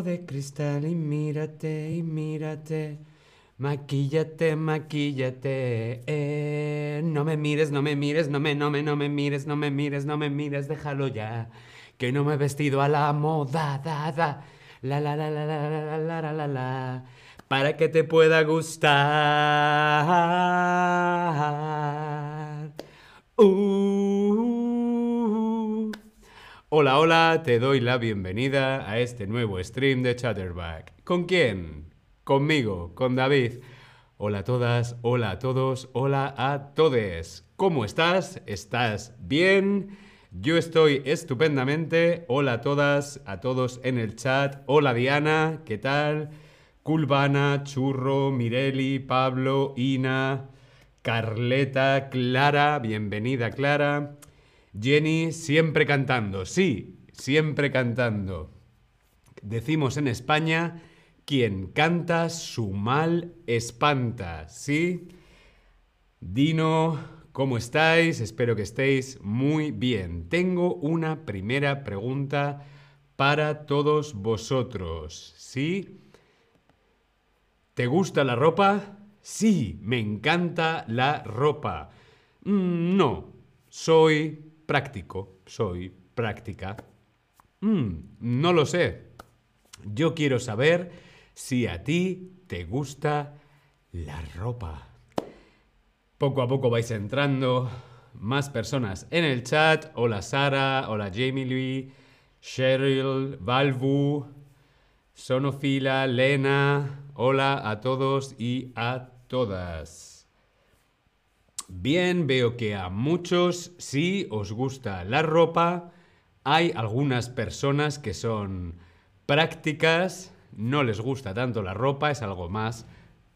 de cristal y mírate y mírate. Maquíllate, maquíllate. Eh, no me mires, no me mires, no me, no me, no me mires, no me mires, no me mires, déjalo ya. Que no me he vestido a la moda, da. La la la la la la la la la la. Para que te pueda gustar. Uh. Hola, hola, te doy la bienvenida a este nuevo stream de Chatterback. ¿Con quién? Conmigo, con David. Hola a todas, hola a todos, hola a todes. ¿Cómo estás? ¿Estás bien? Yo estoy estupendamente. Hola a todas, a todos en el chat. Hola Diana, ¿qué tal? Culvana, Churro, Mireli, Pablo, Ina, Carleta, Clara, bienvenida Clara. Jenny, siempre cantando, sí, siempre cantando. Decimos en España, quien canta su mal espanta, ¿sí? Dino, ¿cómo estáis? Espero que estéis muy bien. Tengo una primera pregunta para todos vosotros, ¿sí? ¿Te gusta la ropa? Sí, me encanta la ropa. Mm, no, soy práctico, soy práctica. Mm, no lo sé. Yo quiero saber si a ti te gusta la ropa. Poco a poco vais entrando más personas en el chat. Hola Sara, hola Jamie Lee, Cheryl, Valvu, Sonofila, Lena. Hola a todos y a todas. Bien, veo que a muchos sí os gusta la ropa. Hay algunas personas que son prácticas, no les gusta tanto la ropa, es algo más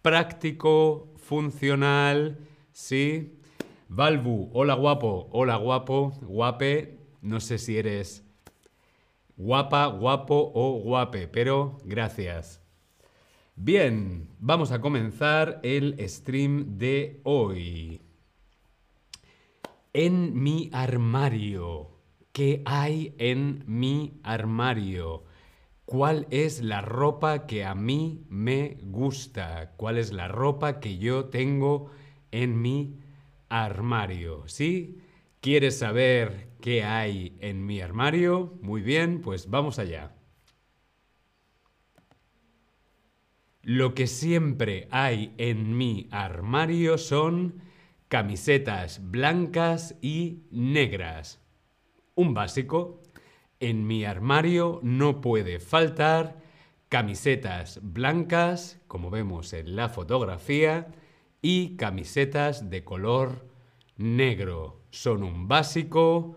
práctico, funcional, ¿sí? Valvu, hola guapo, hola guapo, guape, no sé si eres guapa, guapo o guape, pero gracias. Bien, vamos a comenzar el stream de hoy. En mi armario. ¿Qué hay en mi armario? ¿Cuál es la ropa que a mí me gusta? ¿Cuál es la ropa que yo tengo en mi armario? ¿Sí? ¿Quieres saber qué hay en mi armario? Muy bien, pues vamos allá. Lo que siempre hay en mi armario son camisetas blancas y negras. Un básico. En mi armario no puede faltar camisetas blancas, como vemos en la fotografía, y camisetas de color negro. Son un básico,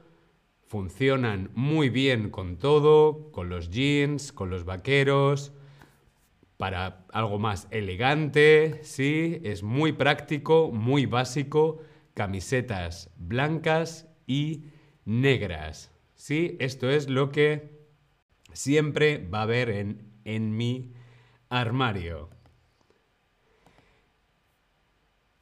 funcionan muy bien con todo, con los jeans, con los vaqueros, para algo más elegante, sí, es muy práctico, muy básico, camisetas blancas y negras. Sí, esto es lo que siempre va a haber en, en mi armario.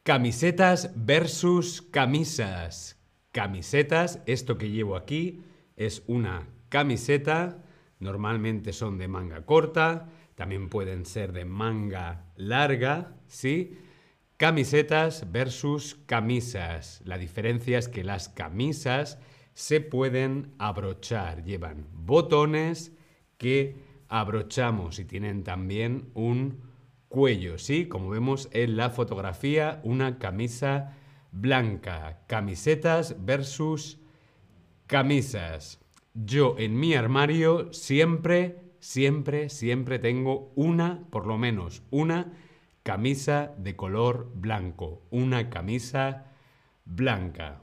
Camisetas versus camisas. Camisetas, esto que llevo aquí es una camiseta, normalmente son de manga corta, también pueden ser de manga larga, ¿sí? Camisetas versus camisas. La diferencia es que las camisas se pueden abrochar, llevan botones que abrochamos y tienen también un cuello, ¿sí? Como vemos en la fotografía, una camisa blanca. Camisetas versus camisas. Yo en mi armario siempre siempre, siempre tengo una, por lo menos una, camisa de color blanco. Una camisa blanca.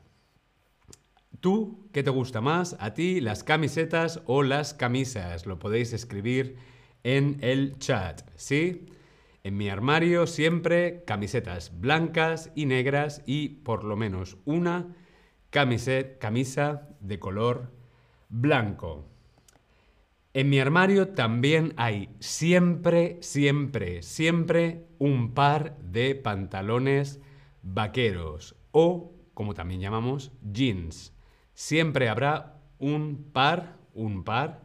¿Tú qué te gusta más? ¿A ti las camisetas o las camisas? Lo podéis escribir en el chat, ¿sí? En mi armario siempre camisetas blancas y negras y por lo menos una camisa de color blanco. En mi armario también hay siempre, siempre, siempre un par de pantalones vaqueros o, como también llamamos, jeans. Siempre habrá un par, un par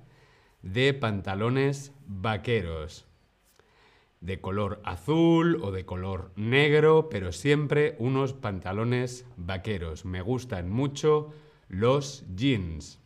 de pantalones vaqueros. De color azul o de color negro, pero siempre unos pantalones vaqueros. Me gustan mucho los jeans.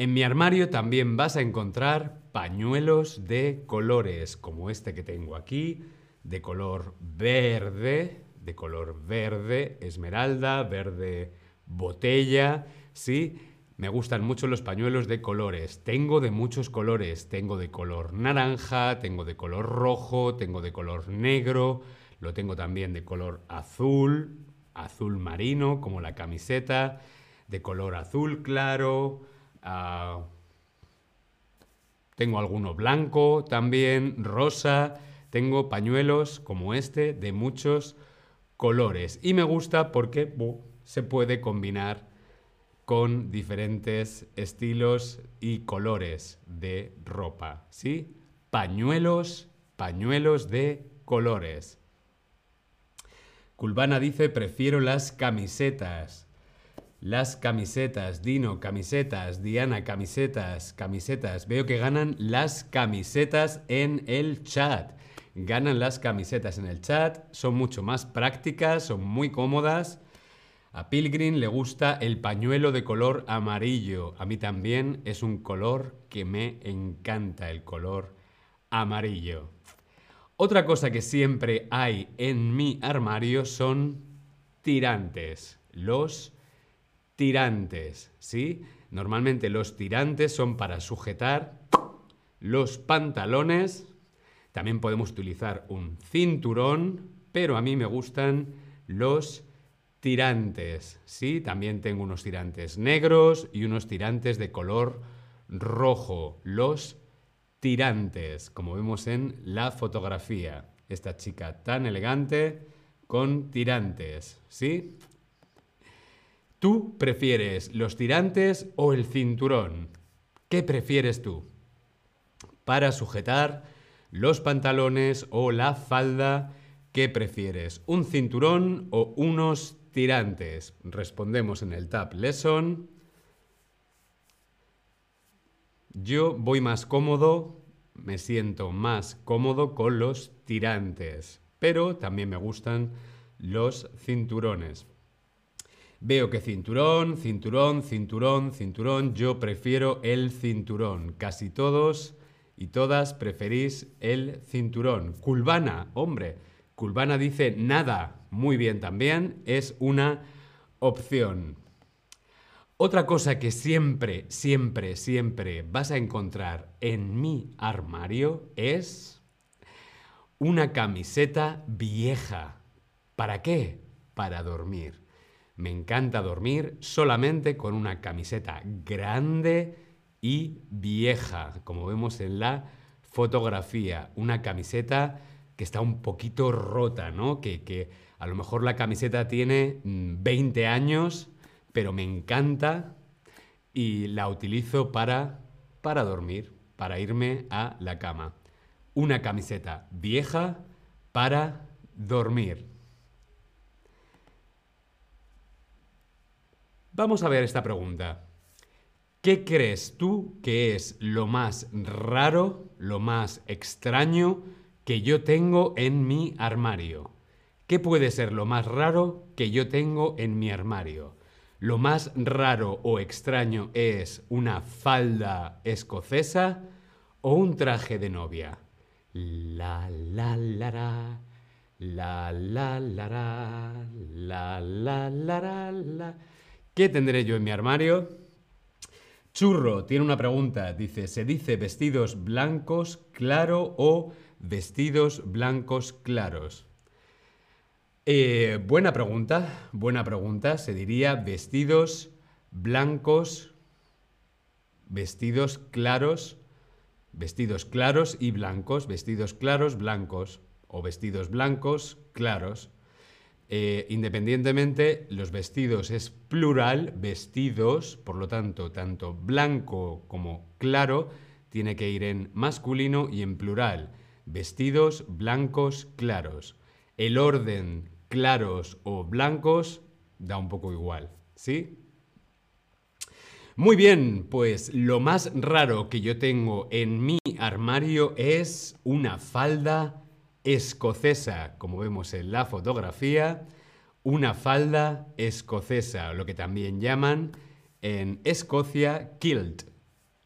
En mi armario también vas a encontrar pañuelos de colores, como este que tengo aquí, de color verde, de color verde, esmeralda, verde botella, ¿sí? Me gustan mucho los pañuelos de colores. Tengo de muchos colores. Tengo de color naranja, tengo de color rojo, tengo de color negro, lo tengo también de color azul, azul marino, como la camiseta, de color azul claro. Ah, tengo alguno blanco también, rosa. Tengo pañuelos como este de muchos colores. Y me gusta porque se puede combinar con diferentes estilos y colores de ropa, ¿sí? Pañuelos, pañuelos de colores. Culvana dice, prefiero las camisetas. Las camisetas, Dino, camisetas, Diana, camisetas, camisetas. Veo que ganan las camisetas en el chat. Ganan las camisetas en el chat, son mucho más prácticas, son muy cómodas a Pilgrim le gusta el pañuelo de color amarillo. A mí también es un color que me encanta, el color amarillo. Otra cosa que siempre hay en mi armario son tirantes. Los tirantes, ¿sí? Normalmente los tirantes son para sujetar los pantalones. También podemos utilizar un cinturón, pero a mí me gustan los tirantes, ¿sí? También tengo unos tirantes negros y unos tirantes de color rojo. Los tirantes, como vemos en la fotografía. Esta chica tan elegante con tirantes, ¿sí? ¿Tú prefieres los tirantes o el cinturón? ¿Qué prefieres tú? Para sujetar los pantalones o la falda, ¿qué prefieres? ¿Un cinturón o unos tirantes. Respondemos en el Tab Lesson. Yo voy más cómodo, me siento más cómodo con los tirantes, pero también me gustan los cinturones. Veo que cinturón, cinturón, cinturón, cinturón, yo prefiero el cinturón. Casi todos y todas preferís el cinturón. Culvana, hombre, Culvana dice nada, muy bien también, es una opción. Otra cosa que siempre, siempre, siempre vas a encontrar en mi armario es una camiseta vieja. ¿Para qué? Para dormir. Me encanta dormir solamente con una camiseta grande y vieja, como vemos en la fotografía. Una camiseta que está un poquito rota, ¿no? Que, que a lo mejor la camiseta tiene 20 mm, años, pero me encanta y la utilizo para, para dormir, para irme a la cama. Una camiseta vieja para dormir. Vamos a ver esta pregunta. ¿Qué crees tú que es lo más raro, lo más extraño que yo tengo en mi armario? ¿Qué puede ser lo más raro que yo tengo en mi armario? Lo más raro o extraño es una falda escocesa o un traje de novia. La la la la la la la la la la la ¿Qué tendré yo en mi armario? Churro tiene una pregunta. Dice, ¿se dice vestidos blancos claro o vestidos blancos claros? Eh, buena pregunta, buena pregunta. Se diría vestidos blancos, vestidos claros, vestidos claros y blancos, vestidos claros, blancos, o vestidos blancos, claros. Eh, independientemente, los vestidos es plural, vestidos, por lo tanto, tanto blanco como claro tiene que ir en masculino y en plural. Vestidos blancos claros. El orden claros o blancos da un poco igual, ¿sí? Muy bien, pues lo más raro que yo tengo en mi armario es una falda escocesa, como vemos en la fotografía, una falda escocesa, lo que también llaman en Escocia kilt,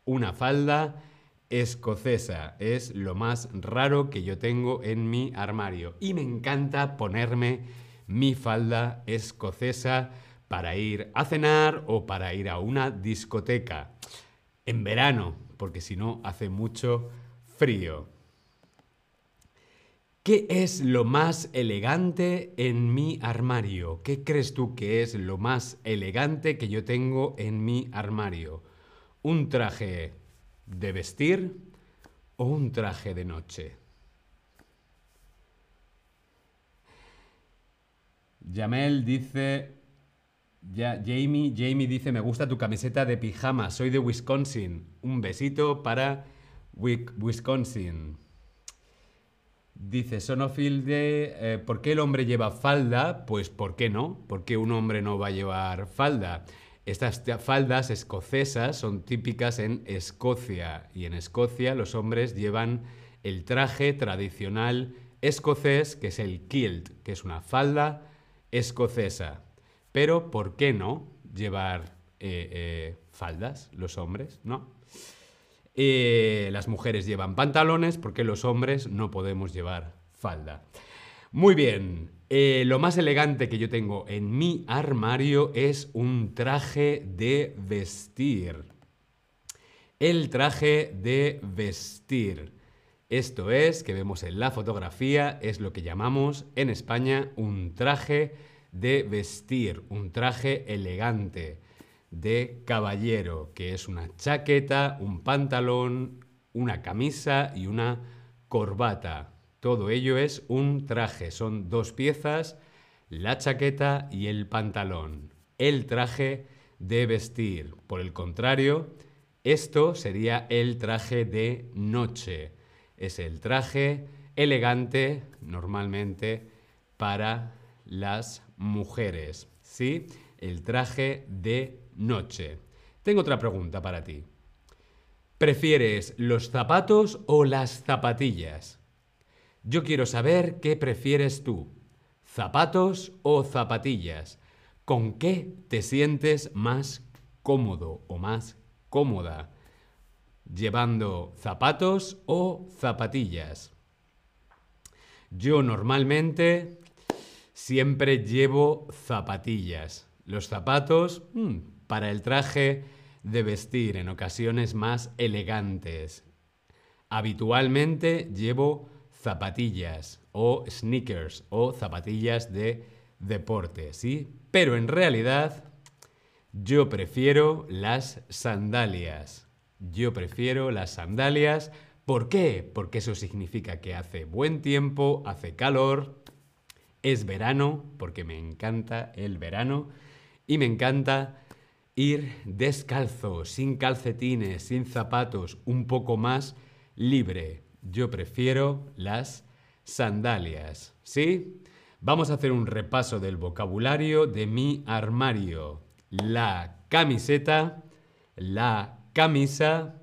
una falda escocesa. Es lo más raro que yo tengo en mi armario y me encanta ponerme mi falda escocesa para ir a cenar o para ir a una discoteca. En verano, porque si no hace mucho frío. ¿Qué es lo más elegante en mi armario? ¿Qué crees tú que es lo más elegante que yo tengo en mi armario? ¿Un traje de vestir o un traje de noche? Jamel dice, ya, Jamie, Jamie dice, me gusta tu camiseta de pijama, soy de Wisconsin. Un besito para Wisconsin. Dice Sonofilde, eh, ¿por qué el hombre lleva falda? Pues ¿por qué no? ¿Por qué un hombre no va a llevar falda? Estas faldas escocesas son típicas en Escocia y en Escocia los hombres llevan el traje tradicional escocés que es el kilt, que es una falda escocesa. Pero ¿por qué no llevar eh, eh, faldas los hombres? ¿No? Eh, las mujeres llevan pantalones porque los hombres no podemos llevar falda. Muy bien, eh, lo más elegante que yo tengo en mi armario es un traje de vestir. El traje de vestir. Esto es, que vemos en la fotografía, es lo que llamamos en España un traje de vestir, un traje elegante de caballero, que es una chaqueta, un pantalón, una camisa y una corbata. Todo ello es un traje, son dos piezas, la chaqueta y el pantalón. El traje de vestir. Por el contrario, esto sería el traje de noche. Es el traje elegante normalmente para las mujeres. ¿Sí? El traje de noche. Tengo otra pregunta para ti. ¿Prefieres los zapatos o las zapatillas? Yo quiero saber qué prefieres tú, zapatos o zapatillas. ¿Con qué te sientes más cómodo o más cómoda? ¿Llevando zapatos o zapatillas? Yo normalmente siempre llevo zapatillas. Los zapatos, hmm, para el traje de vestir en ocasiones más elegantes. Habitualmente llevo zapatillas o sneakers o zapatillas de deporte, ¿sí? Pero en realidad yo prefiero las sandalias. Yo prefiero las sandalias. ¿Por qué? Porque eso significa que hace buen tiempo, hace calor, es verano, porque me encanta el verano y me encanta ir descalzo, sin calcetines, sin zapatos, un poco más libre. Yo prefiero las sandalias. ¿Sí? Vamos a hacer un repaso del vocabulario de mi armario. La camiseta, la camisa,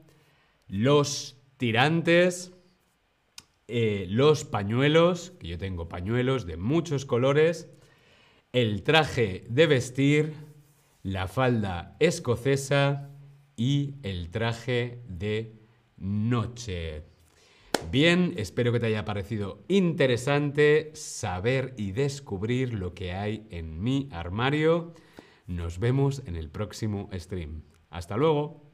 los tirantes, eh, los pañuelos, que yo tengo pañuelos de muchos colores, el traje de vestir, la falda escocesa y el traje de noche. Bien, espero que te haya parecido interesante saber y descubrir lo que hay en mi armario. Nos vemos en el próximo stream. Hasta luego.